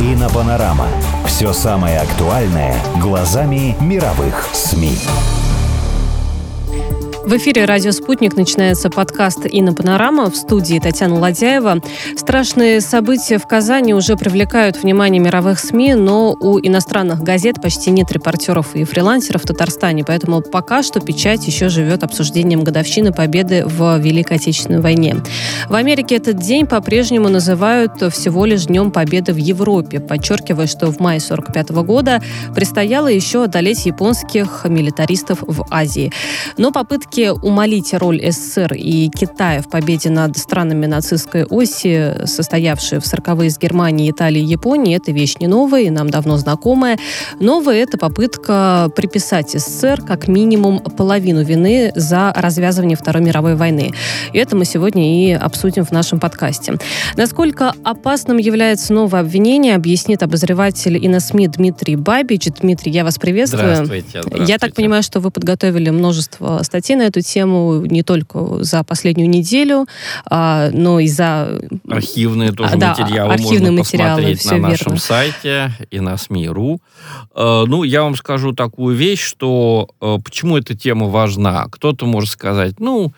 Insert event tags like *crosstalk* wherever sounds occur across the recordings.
Инопанорама. Все самое актуальное глазами мировых СМИ. В эфире «Радио Спутник» начинается подкаст «Инна Панорама» в студии Татьяна Ладяева. Страшные события в Казани уже привлекают внимание мировых СМИ, но у иностранных газет почти нет репортеров и фрилансеров в Татарстане, поэтому пока что печать еще живет обсуждением годовщины победы в Великой Отечественной войне. В Америке этот день по-прежнему называют всего лишь Днем Победы в Европе, подчеркивая, что в мае 1945 года предстояло еще одолеть японских милитаристов в Азии. Но попытки умолить роль СССР и Китая в победе над странами нацистской оси, состоявшие в 40-е с Германией, Италией и Японией, это вещь не новая и нам давно знакомая. Новая – это попытка приписать СССР как минимум половину вины за развязывание Второй мировой войны. И это мы сегодня и обсудим в нашем подкасте. Насколько опасным является новое обвинение, объяснит обозреватель и на СМИ Дмитрий Бабич. Дмитрий, я вас приветствую. Здравствуйте, здравствуйте. Я так понимаю, что вы подготовили множество статей на эту тему не только за последнюю неделю, а, но и за... Архивные тоже А, да, материалы архивные можно материалы, посмотреть на нашем верно. сайте и на СМИ.ру. Э, Ну, я вам скажу такую вещь, что э, почему эта тема важна. Кто-то может сказать, ну,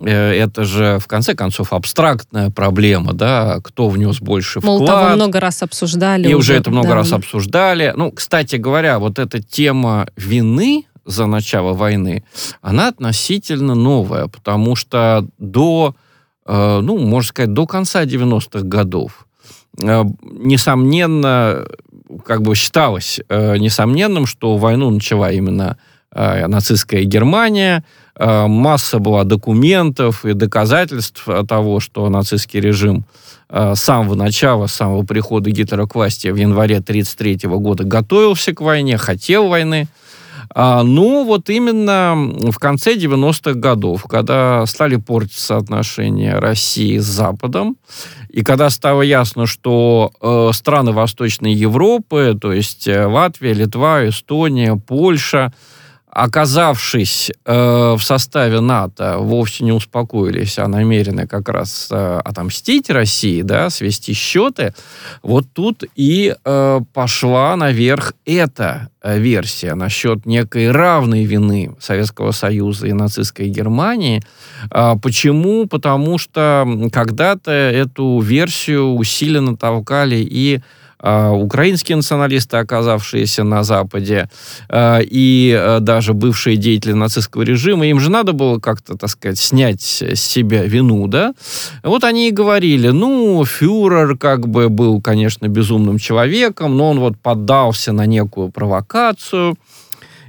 э, это же, в конце концов, абстрактная проблема, да, кто внес больше Мол, того вклад. много раз обсуждали. И уже это много да. раз обсуждали. Ну, кстати говоря, вот эта тема вины за начало войны, она относительно новая, потому что до, э, ну, можно сказать, до конца 90-х годов, э, несомненно, как бы считалось э, несомненным, что войну начала именно нацистская Германия, масса была документов и доказательств того, что нацистский режим с самого начала, с самого прихода Гитлера к власти в январе 1933 года готовился к войне, хотел войны. А, ну, вот именно в конце 90-х годов, когда стали портиться отношения России с Западом, и когда стало ясно, что э, страны Восточной Европы, то есть э, Латвия, Литва, Эстония, Польша, оказавшись э, в составе НАТО, вовсе не успокоились, а намерены как раз э, отомстить России, да, свести счеты, вот тут и э, пошла наверх эта э, версия насчет некой равной вины Советского Союза и нацистской Германии. А, почему? Потому что когда-то эту версию усиленно толкали и украинские националисты, оказавшиеся на Западе, а, и а, даже бывшие деятели нацистского режима, им же надо было как-то, так сказать, снять с себя вину, да? Вот они и говорили, ну, фюрер как бы был, конечно, безумным человеком, но он вот поддался на некую провокацию.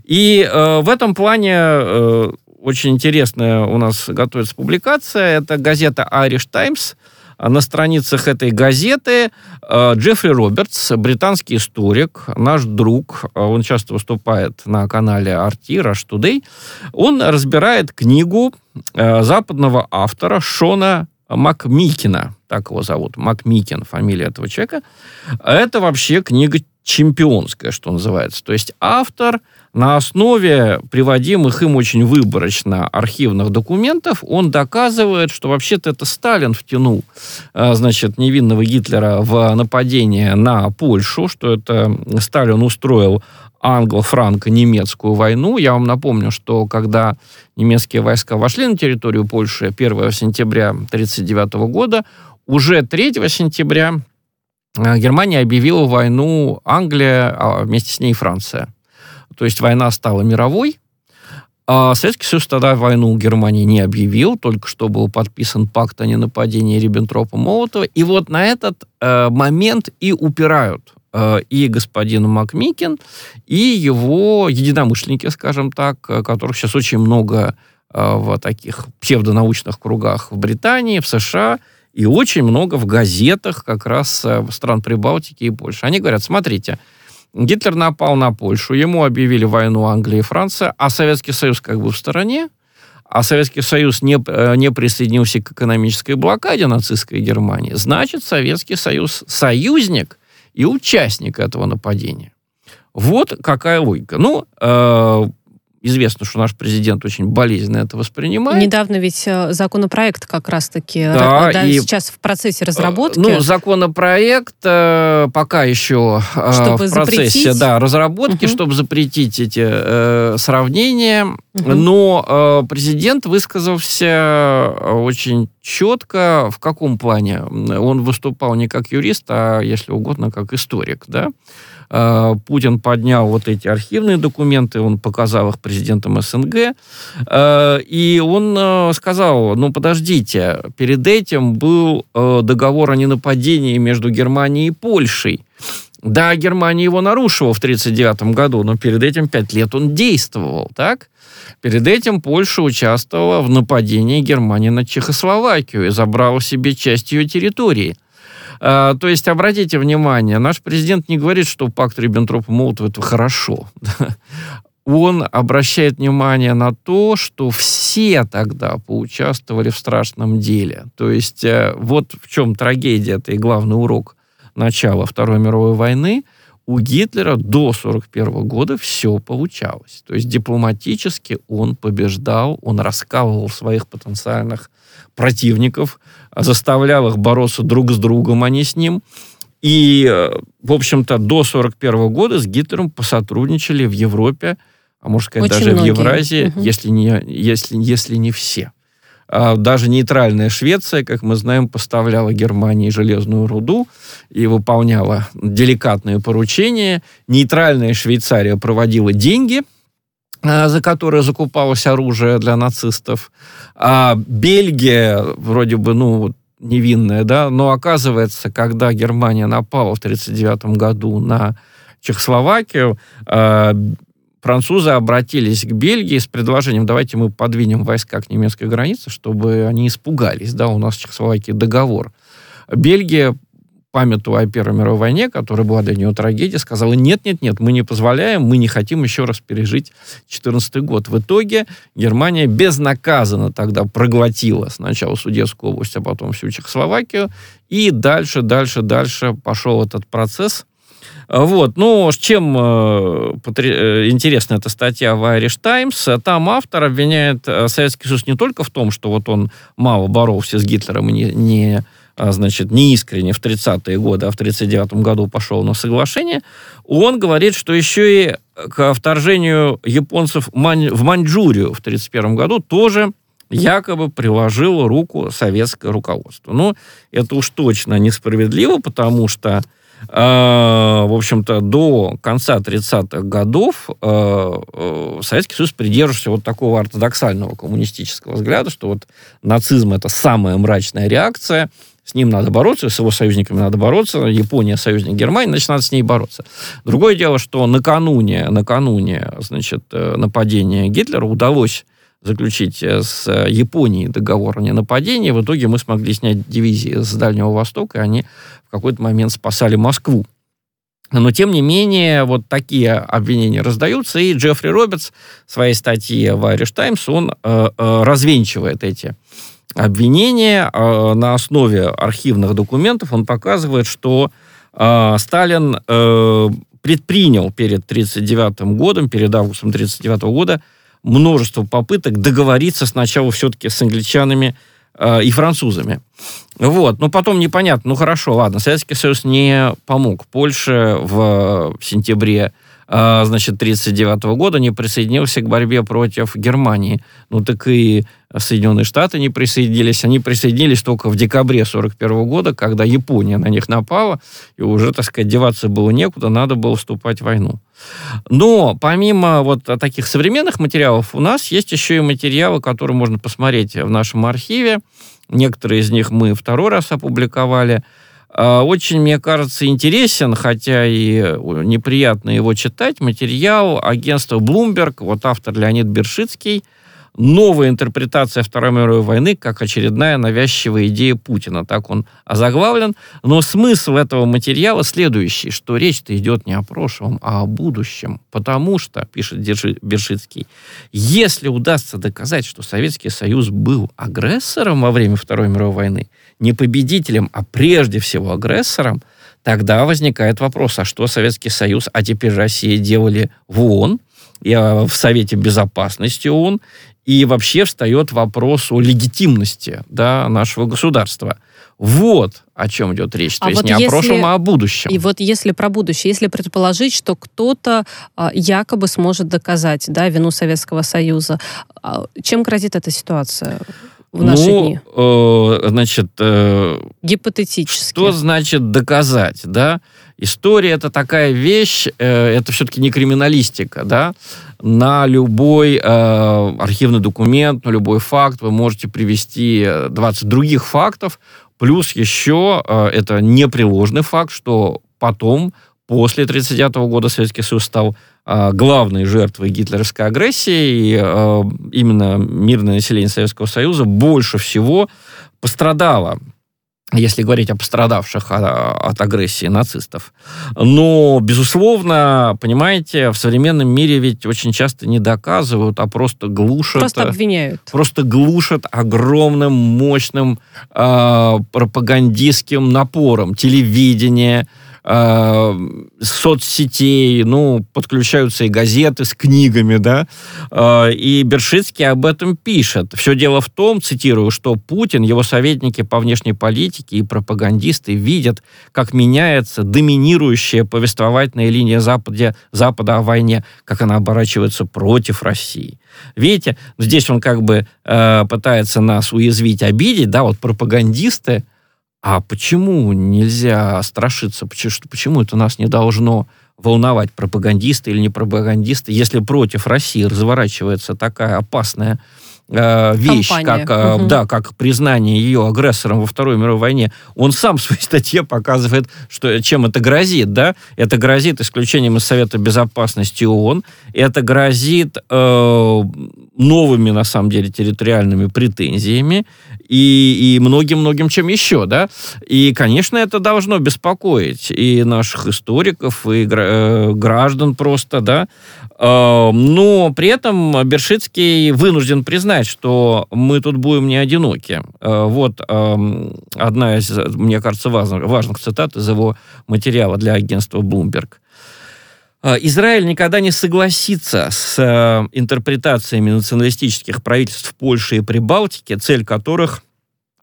И э, в этом плане э, очень интересная у нас готовится публикация. Это газета Irish Times. А На страницах этой газеты э, Джеффри Робертс, британский историк, наш друг, э, он часто выступает на канале RT, Rush Today, он разбирает книгу э, западного автора Шона Макмикина, так его зовут, Макмикин, фамилия этого человека. Это вообще книга чемпионская, что называется. То есть автор на основе приводимых им очень выборочно архивных документов, он доказывает, что вообще-то это Сталин втянул, э, значит, невинного Гитлера в нападение на Польшу, что это Сталин устроил англо-франко-немецкую войну. Я вам напомню, что когда немецкие войска вошли на территорию Польши 1 сентября 1939 года, уже 3 сентября Германия объявила войну Англия, а вместе с ней Франция. То есть война стала мировой. А Советский Союз тогда войну Германии не объявил, только что был подписан пакт о ненападении Риббентропа-Молотова. И вот на этот э, момент и упирают э, и господин Макмикин, и его единомышленники, скажем так, э, которых сейчас очень много э, в таких псевдонаучных кругах в Британии, в США, и очень много в газетах как раз э, стран Прибалтики и Польши. Они говорят, смотрите, Гитлер напал на Польшу, ему объявили войну Англия и Франция, а Советский Союз как бы в стороне, а Советский Союз не, э, не присоединился к экономической блокаде нацистской Германии, значит, Советский Союз союзник и участник этого нападения. Вот какая логика. Ну, э, Известно, что наш президент очень болезненно это воспринимает. Недавно ведь э, законопроект как раз-таки Да, да, и- сейчас в процессе разработки. Ну, законопроект э, пока еще э, Чтобы в процессе запретить? да, разработки, Мгм. чтобы запретить эти э, сравнения. Мгм. Но э, президент высказался э, очень четко. В каком плане? Он выступал не как юрист, а, если угодно, как историк. Да? Э, Путин поднял вот эти архивные документы, он показал их президентам СНГ, Э, и он э, сказал, ну подождите, перед этим был договор о ненападении между Германией и Польшей. Да, Германия его нарушила в 1939 году, но перед этим пять лет он действовал, так? Перед этим Польша участвовала в нападении Германии на Чехословакию и забрала себе часть ее территории. А, То есть, обратите внимание, наш президент не говорит, что пакт Риббентропа-Молотова это хорошо. *laughs* Он обращает внимание на то, что все тогда поучаствовали в страшном деле. То есть, э, вот в чем трагедия, это и главный урок начала Второй мировой войны. У Гитлера до 1941 года все получалось. То есть дипломатически он побеждал, он раскалывал своих потенциальных противников, заставлял их бороться друг с другом, а не с ним. И, э, в общем-то, до 1941 года с Гитлером посотрудничали в Европе, а можно сказать, Очень даже многие. в Евразии, Мгм. если, не, если, если не все. А Даже нейтральная Швеция, как мы знаем, поставляла Германии железную руду и выполняла деликатные поручения. Нейтральная Швейцария проводила деньги, а, за которые закупалось оружие для нацистов. А Бельгия, вроде бы, ну, невинная, да, но оказывается, когда Германия напала в 1939 году на Чехословакию, а, французы обратились к Бельгии с предложением, давайте мы подвинем войска к немецкой границе, чтобы они испугались, да, у нас в Чехословакии договор. Бельгия, памятуя о Первой мировой войне, которая была для нее трагедией, сказала, нет-нет-нет, мы не позволяем, мы не хотим еще раз пережить 14 год. В итоге Германия безнаказанно тогда проглотила сначала Судетскую область, а потом всю Чехословакию, и дальше, дальше, дальше пошел этот процесс. Вот, ну, с чем э, э, интересна эта статья в Irish Times? Там автор обвиняет э, Советский Союз не только в том, что вот он мало боролся с Гитлером и не, не а, значит, не искренне в 30-е годы, а в 39 году пошел на соглашение, он говорит, что еще и к вторжению японцев в Маньчжурию в 31 году тоже якобы приложило руку советское руководство. Ну, это уж точно несправедливо, потому что в общем-то, до конца 30-х годов э, э, Советский Союз придерживался вот такого ортодоксального коммунистического взгляда, что вот нацизм это самая мрачная реакция, с ним надо бороться, с его союзниками надо бороться, Япония союзник Германии, значит, надо с ней бороться. Другое дело, что накануне, накануне, значит, э, нападения Гитлера удалось заключить э, с Японией договор о ненападении. В итоге мы смогли снять дивизии с Дальнего Востока, и они в какой-то момент спасали Москву. Но, тем не менее, вот такие обвинения раздаются, и Джеффри Робертс в своей статье в Irish Times, он э, э, развенчивает эти обвинения э, на основе архивных документов. Он показывает, что э, Сталин э, предпринял перед 1939 годом, перед августом 1939 года, множество попыток договориться сначала все-таки с англичанами э, и французами. Вот, но потом непонятно, ну хорошо, ладно, Советский Союз не помог Польше в сентябре э, значит, 1939 года, не присоединился к борьбе против Германии. Ну так и Соединенные Штаты не присоединились, они присоединились только в декабре 1941 года, когда Япония на них напала, и уже, так сказать, деваться было некуда, надо было вступать в войну. Но помимо вот таких современных материалов, у нас есть еще и материалы, которые можно посмотреть в нашем архиве. Некоторые из них мы второй раз опубликовали. А, Очень, мне кажется, интересен, хотя и неприятно его читать, материал агентства Bloomberg, вот автор Леонид Бершицкий, новая интерпретация Второй мировой войны как очередная навязчивая идея Путина. Так он озаглавлен. Но смысл этого материала следующий, что речь-то идет не о прошлом, а о будущем. Потому что, пишет Бершицкий, если удастся доказать, что Советский Союз был агрессором во время Второй мировой войны, не победителем, а прежде всего агрессором, тогда возникает вопрос, а что Советский Союз, а теперь Россия делали в ООН, а, в Совете Безопасности ООН, и вообще встает вопрос о легитимности да, нашего государства. Вот о чем идет речь. То а есть вот не если, о прошлом, а о будущем. И вот если про будущее, если предположить, что кто-то а, якобы сможет доказать да, вину Советского Союза, а, чем грозит эта ситуация? В наши ну, дни? Э, значит... Э, Гипотетически. Что значит доказать, да? История это такая вещь, э, это все-таки не криминалистика, да? На любой э, архивный документ, на любой факт вы можете привести 20 других фактов, плюс еще э, это непреложный факт, что потом после 1939 года Советский Союз стал э, главной жертвой гитлеровской агрессии, и э, именно мирное население Советского Союза больше всего пострадало если говорить о пострадавших от агрессии нацистов. Но, безусловно, понимаете, в современном мире ведь очень часто не доказывают, а просто глушат... Просто обвиняют. Просто глушат огромным, мощным э, пропагандистским напором. Телевидение, э, соцсетей, ну, подключаются и газеты с книгами, да, э, и Бершицкий об этом пишет. Все дело в том, цитирую, что Путин, его советники по внешней политике и пропагандисты видят, как меняется доминирующая повествовательная линия Запада, Запада о войне, как она оборачивается против России. Видите, здесь он как бы э, пытается нас уязвить, обидеть, да, вот пропагандисты, а почему нельзя страшиться? Почему, почему это нас не должно волновать, пропагандисты или не пропагандисты, если против России разворачивается такая опасная э, вещь, как, э, угу. да, как признание ее агрессором во Второй мировой войне, он сам в своей статье показывает, что, чем это грозит. Да? Это грозит исключением из Совета Безопасности ООН, это грозит э, новыми, на самом деле, территориальными претензиями и, и многим-многим чем еще. Да? И, конечно, это должно беспокоить и наших историков, и э, граждан просто. Да? Э, но при этом Бершицкий вынужден признать, что мы тут будем не одиноки. Э, вот эм, одна из, мне кажется, важных, важных цитат из его материала для агентства Bloomberg. Э, Израиль никогда не согласится с интерпретациями националистических правительств Польши и Прибалтики, цель которых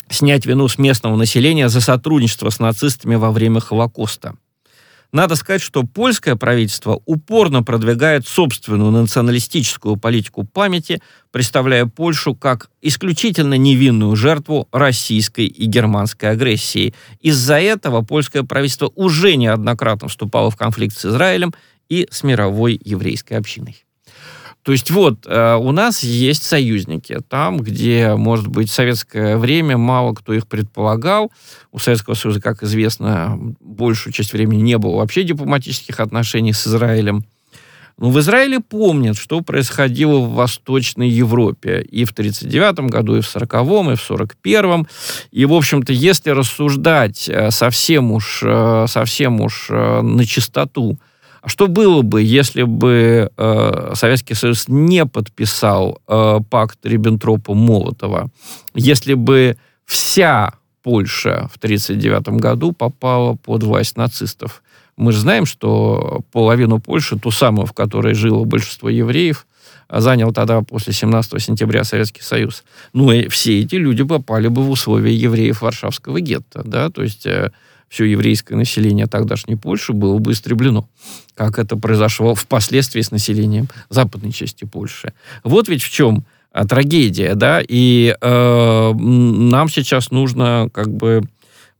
снять вину с местного населения за сотрудничество с нацистами во время Холокоста. Надо сказать, что польское правительство упорно продвигает собственную националистическую политику памяти, представляя Польшу как исключительно невинную жертву российской и германской агрессии. Из-за этого польское правительство уже неоднократно вступало в конфликт с Израилем и с мировой еврейской общиной. То есть вот э, у нас есть союзники там, где, может быть, в советское время мало кто их предполагал. У Советского Союза, как известно, большую часть времени не было вообще дипломатических отношений с Израилем. Но в Израиле помнят, что происходило в Восточной Европе и в 1939 году, и в 1940, и в 1941. И, в общем-то, если рассуждать э, совсем уж, э, совсем уж на чистоту, а что было бы, если бы э, Советский Союз не подписал э, пакт Риббентропа-Молотова, если бы вся Польша в 1939 году попала под власть нацистов? Мы же знаем, что половину Польши, ту самую, в которой жило большинство евреев, занял тогда после 17 сентября Советский Союз. Ну и все эти люди попали бы в условия евреев Варшавского гетто, да, то есть э, все еврейское население тогдашней Польши было бы истреблено, как это произошло впоследствии с населением западной части Польши. Вот ведь в чем а, трагедия, да, и э, нам сейчас нужно как бы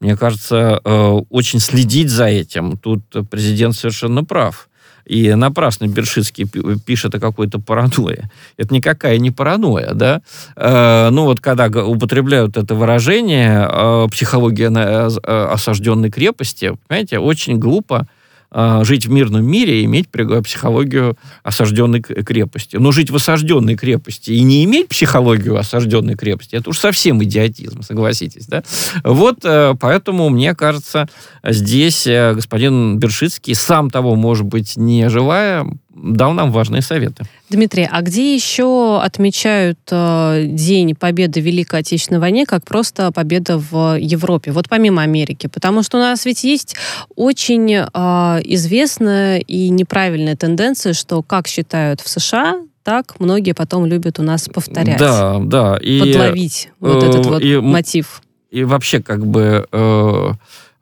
мне кажется, э, очень следить за этим. Тут президент совершенно прав. И напрасно Бершицкий пишет о какой-то паранойе. Это никакая не паранойя, да? Э, ну вот когда употребляют это выражение э, «психология на, э, осажденной крепости», понимаете, очень глупо э, жить в мирном мире и иметь психологию осажденной крепости. Но жить в осажденной крепости и не иметь психологию осажденной крепости, это уж совсем идиотизм, согласитесь, да? Вот э, поэтому, мне кажется, здесь э, господин Бершицкий, сам того, может быть, не желая, дал нам важные советы. Дмитрий, а где еще отмечают э, День Победы в Великой Отечественной войне как просто победа в Европе? Вот помимо Америки. Потому что у нас ведь есть очень э, известная и неправильная тенденция, что как считают в США, так многие потом любят у нас повторять. Да, да. И, подловить вот этот вот и, мотив. И вообще как бы... Э,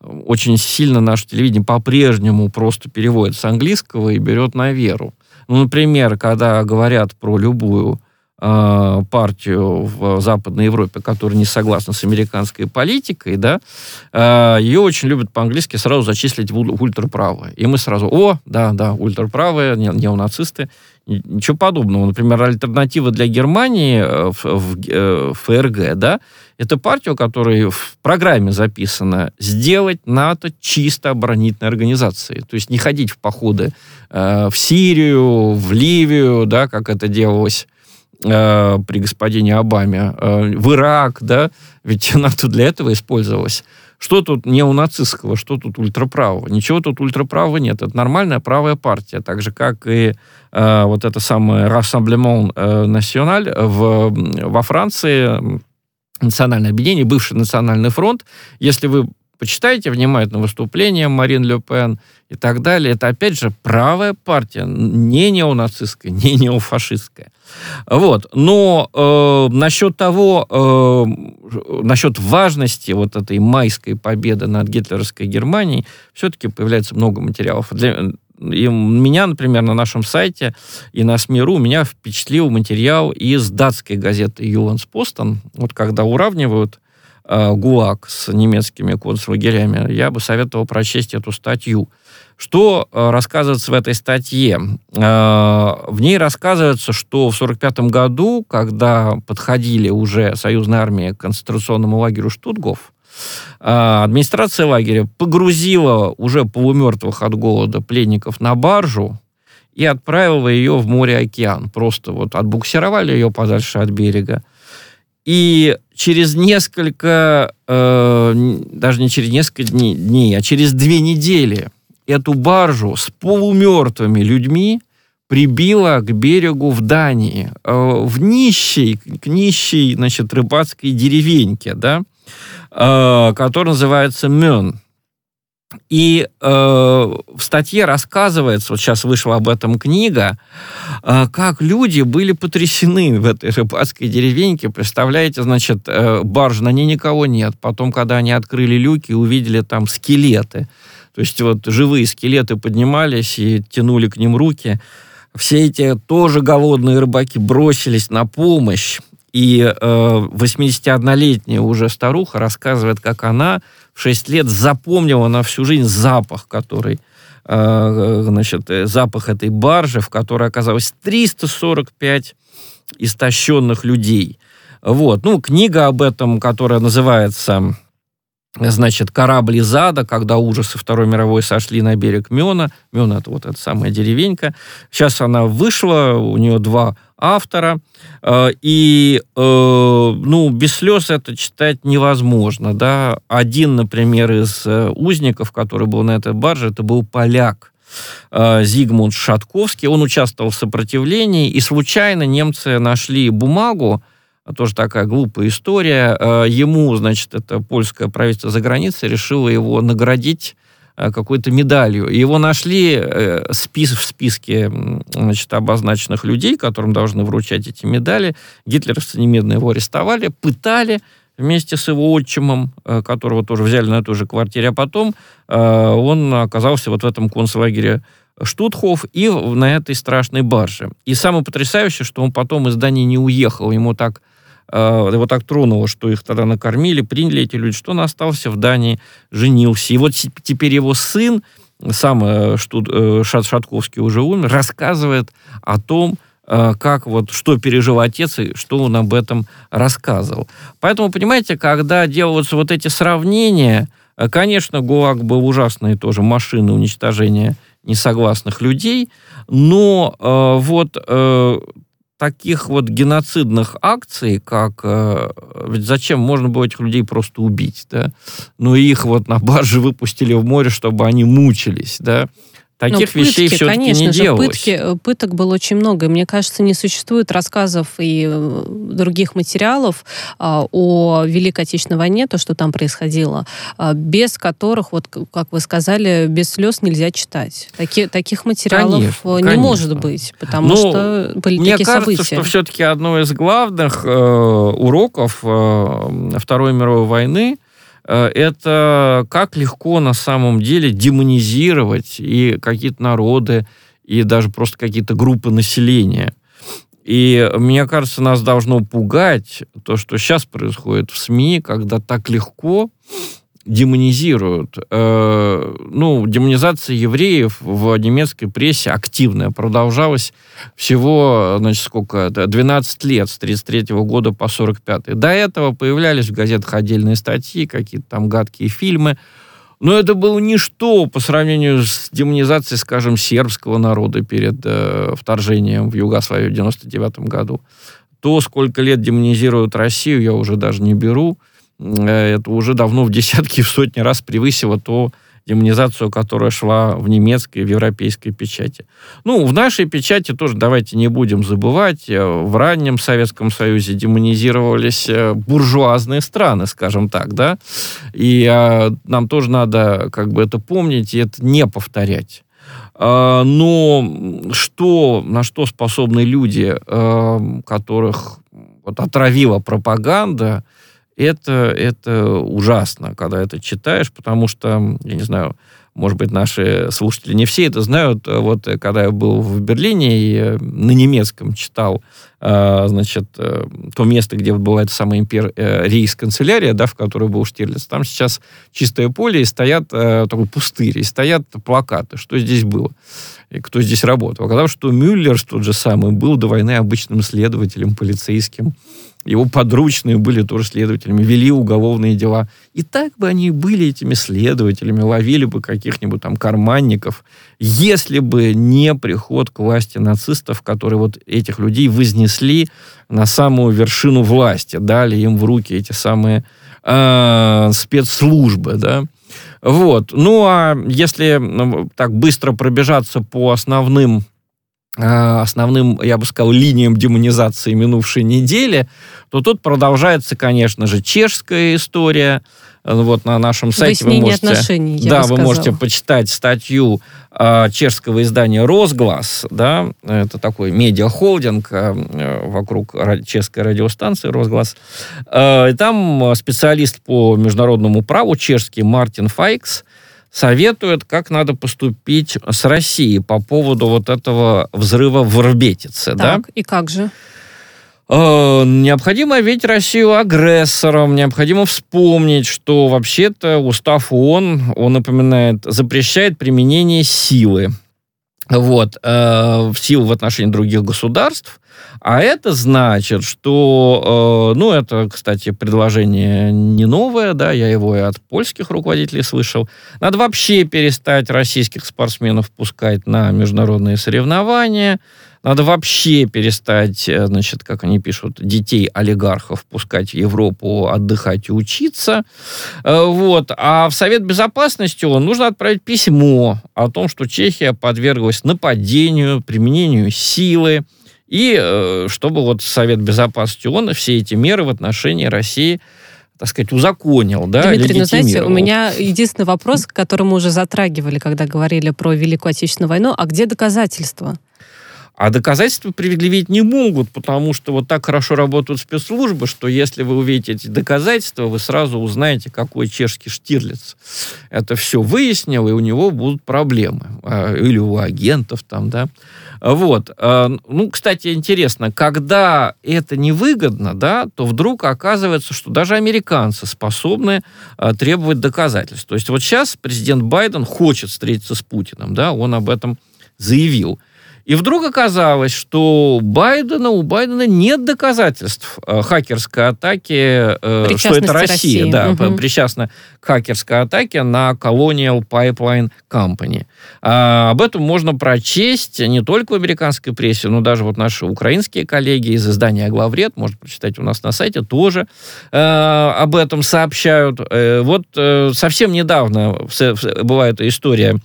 очень сильно наше телевидение по-прежнему просто переводит с английского и берет на веру. Ну, например, когда говорят про любую э, партию в Западной Европе, которая не согласна с американской политикой, да, э, ее очень любят по-английски сразу зачислить в, ультраправые. И мы сразу, о, да, да, ультраправые, не, неонацисты. Ничего подобного. Например, альтернатива для Германии э, в, в, э, в ФРГ, да, это партия, у которой в программе записано сделать НАТО чисто оборонительной организацией. То есть не ходить в походы э, в Сирию, в Ливию, да, как это делалось э, при господине Обаме, э, в Ирак, да, ведь *laughs* НАТО для этого использовалось. Что тут неонацистского, что тут ультраправого? Ничего тут ультраправого нет. Это нормальная правая партия, так же, как и э, вот это самое Rassemblement э, National в, во Франции, национальное объединение, бывший национальный фронт. Если вы почитаете внимательно выступления Марин Ле Пен и так далее, это, опять же, правая партия, не неонацистская, не неофашистская. Вот. Но э, насчет того, э, насчет важности вот этой майской победы над гитлеровской Германией, все-таки появляется много материалов. Для, и меня, например, на нашем сайте и на СМИ.ру меня впечатлил материал из датской газеты «Юланс Постон». Вот когда уравнивают ГУАК с немецкими концлагерями, я бы советовал прочесть эту статью. Что э, рассказывается в этой статье? Э, в ней рассказывается, что в 1945 году, когда подходили уже союзные армии к концентрационному лагерю Штутгоф, а, администрация лагеря погрузила уже полумертвых от голода пленников на баржу и отправила ее в море-океан. Просто вот отбуксировали ее подальше от берега. И через несколько, э, даже не через несколько дней, дней, а через две недели эту баржу с полумертвыми людьми прибила к берегу в Дании, э, в нищей, к нищей, значит, рыбацкой деревеньке, да, Э, который называется «Мён». И э, в статье рассказывается, вот сейчас вышла об этом книга, э, как люди были потрясены в этой рыбацкой деревеньке. Представляете, значит, э, баржа, на ней никого нет. Потом, когда они открыли люки, увидели там скелеты. То есть вот живые скелеты поднимались и тянули к ним руки. Все эти тоже голодные рыбаки бросились на помощь. И э, 81-летняя уже старуха рассказывает, как она в 6 лет запомнила на всю жизнь запах, который э, значит, э, запах этой баржи, в которой оказалось 345 истощенных людей. Вот. Ну, книга об этом, которая называется значит, корабль из ада, когда ужасы Второй мировой сошли на берег Мена. Мена – это вот эта самая деревенька. Сейчас она вышла, у нее два автора. Э, и, э, ну, без слез это читать невозможно, да. Один, например, из э, узников, который был на этой барже, это был поляк. Зигмунд Шатковский, он участвовал в сопротивлении, и случайно немцы нашли бумагу, тоже такая глупая история. Ему, значит, это польское правительство за границей решило его наградить Э, какой-то медалью. Его нашли э, спис, в списке значит, обозначенных людей, которым должны вручать эти медали. Гитлеровцы немедленно его арестовали, пытали вместе с его отчимом, э, которого тоже взяли на той же квартире, а потом он оказался вот в этом концлагере Штутхоф и на этой страшной барже. И самое потрясающее, что он потом из Дании не уехал, ему так Э, его так тронуло, что их тогда накормили, приняли эти люди, что он остался в Дании, женился. И вот теперь его сын, сам э, Штут, э, Шатковский уже умер, рассказывает о том, как вот, что пережил отец и что он об этом рассказывал. Поэтому, понимаете, когда делаются вот эти сравнения, Э, Конечно, ГУЛАГ был ужасной тоже машиной уничтожения несогласных людей, но э, вот э, таких вот геноцидных акций, как... Э, ведь зачем? Можно было этих людей просто убить, да? Но их вот на барже выпустили в море, чтобы они мучились, да? Таких Ну, вещей пытки, все-таки конечно не же, делалось. Пытки, э, пыток было очень много. И Мне кажется, не существует рассказов и э, других материалов а, о Великой Отечественной войне, то, что там происходило, а, без которых, вот как вы сказали, без слез нельзя читать. Таки- таких материалов Конечно, э, не конечно. может быть, потому Ну, что были Мне такие кажется, события. что все-таки одно из главных э, уроков э, Второй мировой войны это как легко на самом деле демонизировать и какие-то народы, и даже просто какие-то группы населения. И мне кажется, нас должно пугать то, что сейчас происходит в СМИ, когда так легко демонизируют. Э, ну, демонизация евреев в немецкой прессе активная продолжалась всего, значит, сколько это, 12 лет, с 33 года по 45 До этого появлялись в газетах отдельные статьи, какие-то там гадкие фильмы, но это было ничто по сравнению с демонизацией, скажем, сербского народа перед э, вторжением в Югославию в 99 году. То, сколько лет демонизируют Россию, я уже даже не беру. Это уже давно в десятки в сотни раз превысило то демонизацию, которая шла в немецкой в европейской печати. Ну, в нашей печати тоже давайте не будем забывать, э, в раннем Советском Союзе демонизировались э, буржуазные страны, скажем так, да, и э, нам тоже надо как бы это помнить и это не повторять. А, Но что, на что способны люди, э, которых вот отравила пропаганда, это, это ужасно, когда это читаешь, потому что, я не знаю, может быть, наши слушатели не все это знают. Вот э, когда я был в Берлине и на немецком читал, значит, э, то место, где вот была эта самая импер... э, рейс-канцелярия, да, в которой был Штирлиц, там сейчас чистое поле, и стоят э, такой пустырь, и стоят плакаты, что здесь было, и кто здесь работал. Оказалось, что Мюллер, тот же самый, был до войны обычным следователем, полицейским. Его подручные были тоже следователями, вели уголовные дела. И так бы они были этими следователями, ловили бы каких-нибудь там карманников, если бы не приход к власти нацистов, которые вот этих людей вознесли на самую вершину власти, дали им в руки эти самые э, спецслужбы, да. Вот. Ну, а если так быстро пробежаться по основным основным, я бы сказал, линиям демонизации минувшей недели, то тут продолжается, конечно же, чешская история. Э, Вот на нашем сайте вы можете... отношений, да, вы можете почитать статью э, чешского издания «Росглас», да, это такой медиахолдинг э, э, вокруг чешской радиостанции «Росглас». Э, и там э, специалист по международному праву чешский Мартин Файкс советует, как надо поступить с Россией по поводу вот этого взрыва в Рбетице, да? Так, и как же? Э, Необходимо ведь Россию агрессором, необходимо вспомнить, что вообще-то устав ООН, он напоминает, запрещает применение силы. Вот, э, сил в отношении других государств. А это значит, что, э, ну, это, кстати, предложение не новое, да, я его и от польских руководителей слышал. Надо вообще перестать российских спортсменов пускать на международные соревнования. Надо вообще перестать, э, значит, как они пишут, детей олигархов пускать в Европу отдыхать и учиться. Э, Вот. А в Совет Безопасности нужно отправить письмо о том, что Чехия подверглась нападению, применению силы, и э, чтобы вот Совет Безопасности ООН все эти меры в отношении России так сказать, узаконил, да, Дмитрий, ну, знаете, у меня единственный вопрос, который мы уже затрагивали, когда говорили про Великую Отечественную войну, а где доказательства? А доказательства предъявить не могут, потому что вот так хорошо работают спецслужбы, что если вы увидите эти доказательства, вы сразу узнаете, какой чешский Штирлиц это все выяснил, и у него будут проблемы. А, Или у агентов там, да. Вот. А, Ну, кстати, интересно, когда это невыгодно, да, то вдруг оказывается, что даже американцы способны а, требовать доказательств. То есть вот сейчас президент Байден хочет встретиться с Путиным, да, он об этом заявил. И вдруг оказалось, что Байдена, у Байдена нет доказательств э, хакерской атаки, э, что это Россия, России. да, Мгм. причастна к хакерской атаке на Colonial Pipeline Company. А, об этом можно прочесть не только в американской прессе, но даже вот наши украинские коллеги из издания «Главред», можно прочитать у нас на сайте, тоже э, об этом сообщают. Э, вот э, совсем недавно была эта история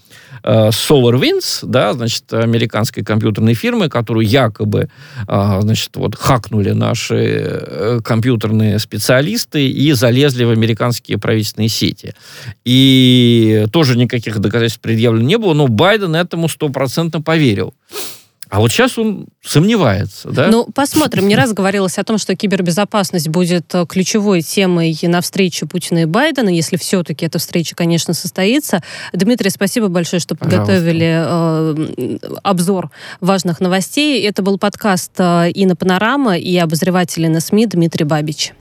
SolarWinds, да, значит, американской компьютерной фирмы, которую якобы, а, значит, вот хакнули наши э, компьютерные специалисты и залезли в американские правительственные сети. И тоже никаких доказательств предъявлено не было, но Байден этому стопроцентно поверил. А вот сейчас он сомневается, да? Ну, посмотрим. Не раз говорилось о том, что кибербезопасность будет э, ключевой темой на встрече Путина и Байдена, если все-таки эта встреча, конечно, состоится. Дмитрий, спасибо большое, что подготовили э, обзор важных новостей. Это был подкаст э, «Инна Панорама» и обозреватель на СМИ Дмитрий Бабич.